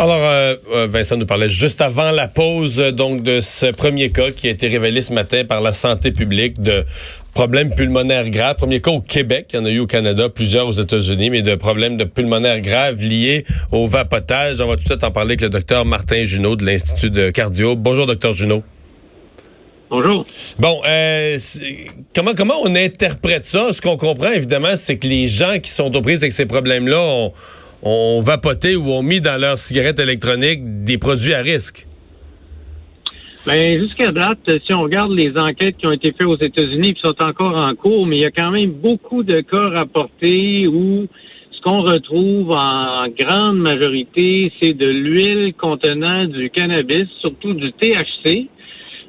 Alors, euh, euh, Vincent nous parlait juste avant la pause euh, donc de ce premier cas qui a été révélé ce matin par la santé publique de problèmes pulmonaires graves. Premier cas au Québec, il y en a eu au Canada, plusieurs aux États-Unis, mais de problèmes de pulmonaires graves liés au vapotage. On va tout de suite en parler avec le docteur Martin Junot de l'Institut de cardio. Bonjour, docteur Junot. Bonjour. Bon, euh, comment comment on interprète ça? Ce qu'on comprend, évidemment, c'est que les gens qui sont aux prises avec ces problèmes-là ont, ont, vapoté ou ont mis dans leur cigarette électronique des produits à risque? Bien, jusqu'à date, si on regarde les enquêtes qui ont été faites aux États-Unis qui sont encore en cours, mais il y a quand même beaucoup de cas rapportés où ce qu'on retrouve en grande majorité, c'est de l'huile contenant du cannabis, surtout du THC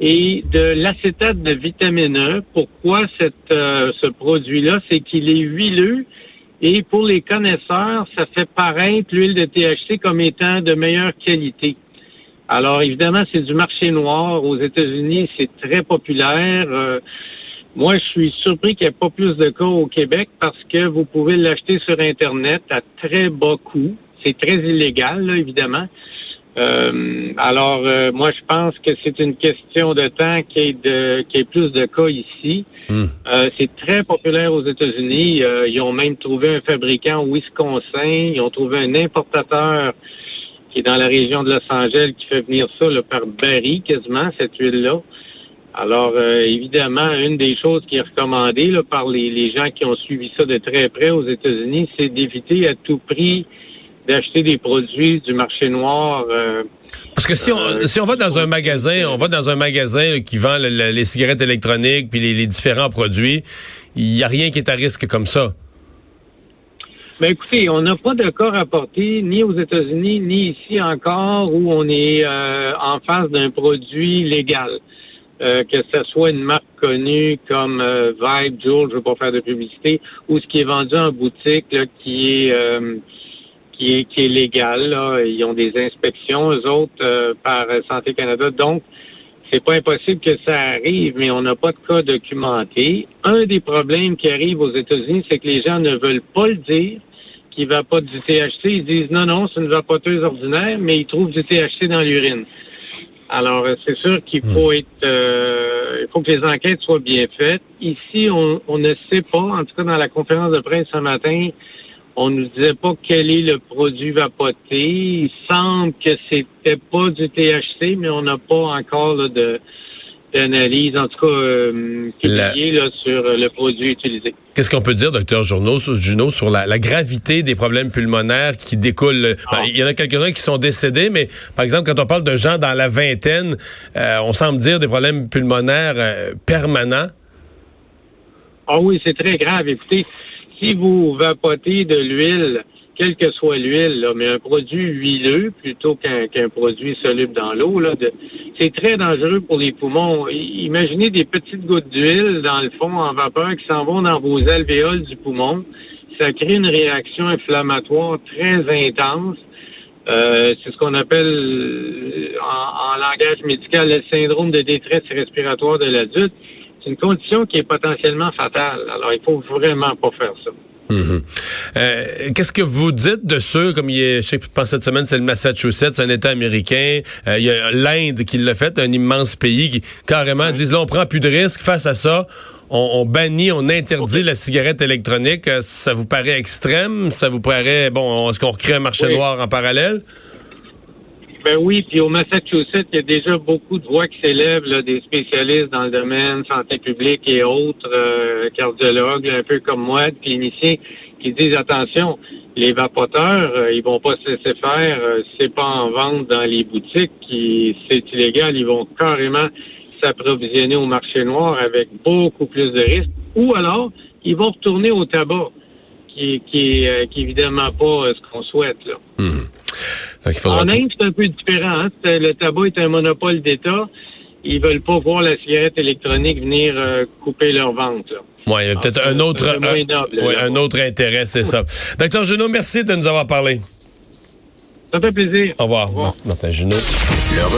et de l'acétate de vitamine E. Pourquoi euh, ce produit-là? C'est qu'il est huileux et pour les connaisseurs, ça fait paraître l'huile de THC comme étant de meilleure qualité. Alors évidemment, c'est du marché noir. Aux États-Unis, c'est très populaire. Euh, moi, je suis surpris qu'il n'y ait pas plus de cas au Québec parce que vous pouvez l'acheter sur Internet à très bas coût. C'est très illégal, là, évidemment. Euh, alors, euh, moi, je pense que c'est une question de temps qu'il y ait, de, qu'il y ait plus de cas ici. Hmm. Euh, c'est très populaire aux États-Unis. ils ont même trouvé un fabricant au Wisconsin. Ils ont trouvé un importateur qui est dans la région de Los Angeles qui fait venir ça là, par baril quasiment, cette huile-là. Alors, évidemment, une des choses qui est recommandée là, par les, les gens qui ont suivi ça de très près aux États-Unis, c'est d'éviter à tout prix d'acheter des produits du marché noir. Euh, Parce que si on, euh, si on va dans un magasin, on va dans un magasin qui vend les cigarettes électroniques puis les, différents produits, il n'y a rien qui est à risque comme ça. Ben écoutez, on n'a pas de cas rapporté ni aux États-Unis ni ici encore où on est euh, en face d'un produit légal. que ce soit une marque connue comme Vibe, Juul, je ne veux pas faire de publicité, ou ce qui est vendu en boutique qui est qui est, qui est légal. Là. Ils ont des inspections, eux autres, euh, par Santé Canada. Donc, c'est pas impossible que ça arrive, mais on n'a pas de cas documenté. Un des problèmes qui arrive aux États-Unis, c'est que les gens ne veulent pas le dire qu'ils ne pas du THC. Ils disent non, non, c'est une vapoteuse ordinaire, mais ils trouvent du THC dans l'urine. Alors, euh, c'est sûr qu'il faut hmm. être, euh, il faut que les enquêtes soient bien faites. Ici, on, on ne sait pas, en tout cas dans la conférence de presse ce matin, on nous disait pas quel est le produit vapoté. Il semble que c'était pas du THC, mais on n'a pas encore de d'analyse, en tout cas euh, sur le produit utilisé. Qu'est-ce qu'on peut dire, docteur Junot, sur la, gravité des problèmes pulmonaires qui découlent? Ben, ah. il y en a quelques-uns qui sont décédés, mais par exemple, quand on parle de gens dans la vingtaine, euh, on semble dire des problèmes pulmonaires euh, permanents. Ah oui, c'est très grave. Écoutez, si vous vapotez de l'huile, quelle que soit l'huile, mais un produit huileux plutôt qu'un produit soluble dans l'eau, c'est très dangereux pour les poumons. Imaginez des petites gouttes d'huile dans le fond en vapeur qui s'en vont dans vos alvéoles du poumon. Ça crée une réaction inflammatoire très intense. Euh, c'est ce qu'on appelle en, en, langage médical le syndrome de détresse respiratoire de l'adulte c'est une condition qui est potentiellement fatale. Alors, il faut vraiment pas faire ça. Mhm. Euh, qu'est-ce que vous dites de ceux, comme il est, je sais que cette semaine, c'est le Massachusetts, un État américain, euh, il y a l'Inde qui l'a fait, un immense pays qui carrément disent là, on prend plus de risques face à ça, on, bannit, on interdit la cigarette électronique. Euh, ça vous paraît extrême? Ça vous paraît, bon, est-ce qu'on recrée un marché noir en parallèle? Ben oui, puis au Massachusetts, il y a déjà beaucoup de voix qui s'élèvent, des spécialistes dans le domaine santé publique et autres, euh, cardiologues, un peu comme moi, cliniciens, qui disent attention, les vapoteurs, euh, ils vont pas se laisser faire, euh, c'est pas en vente dans les boutiques, c'est illégal, ils vont carrément s'approvisionner au marché noir avec beaucoup plus de risques. Ou alors, ils vont retourner au tabac, qui, qui, euh, qui est évidemment pas euh, ce qu'on souhaite. Là. Donc, il faudra En Inde, c'est un peu différent. hein. Le tabac est un monopole d'État. Ils veulent pas voir la cigarette électronique venir euh, couper leur vente. A peut-être un autre, un, noble, ouais, là. un autre intérêt, c'est ça. Docteur Junot, merci de nous avoir parlé. Ça fait plaisir. Au revoir. Au revoir. Martin Junot.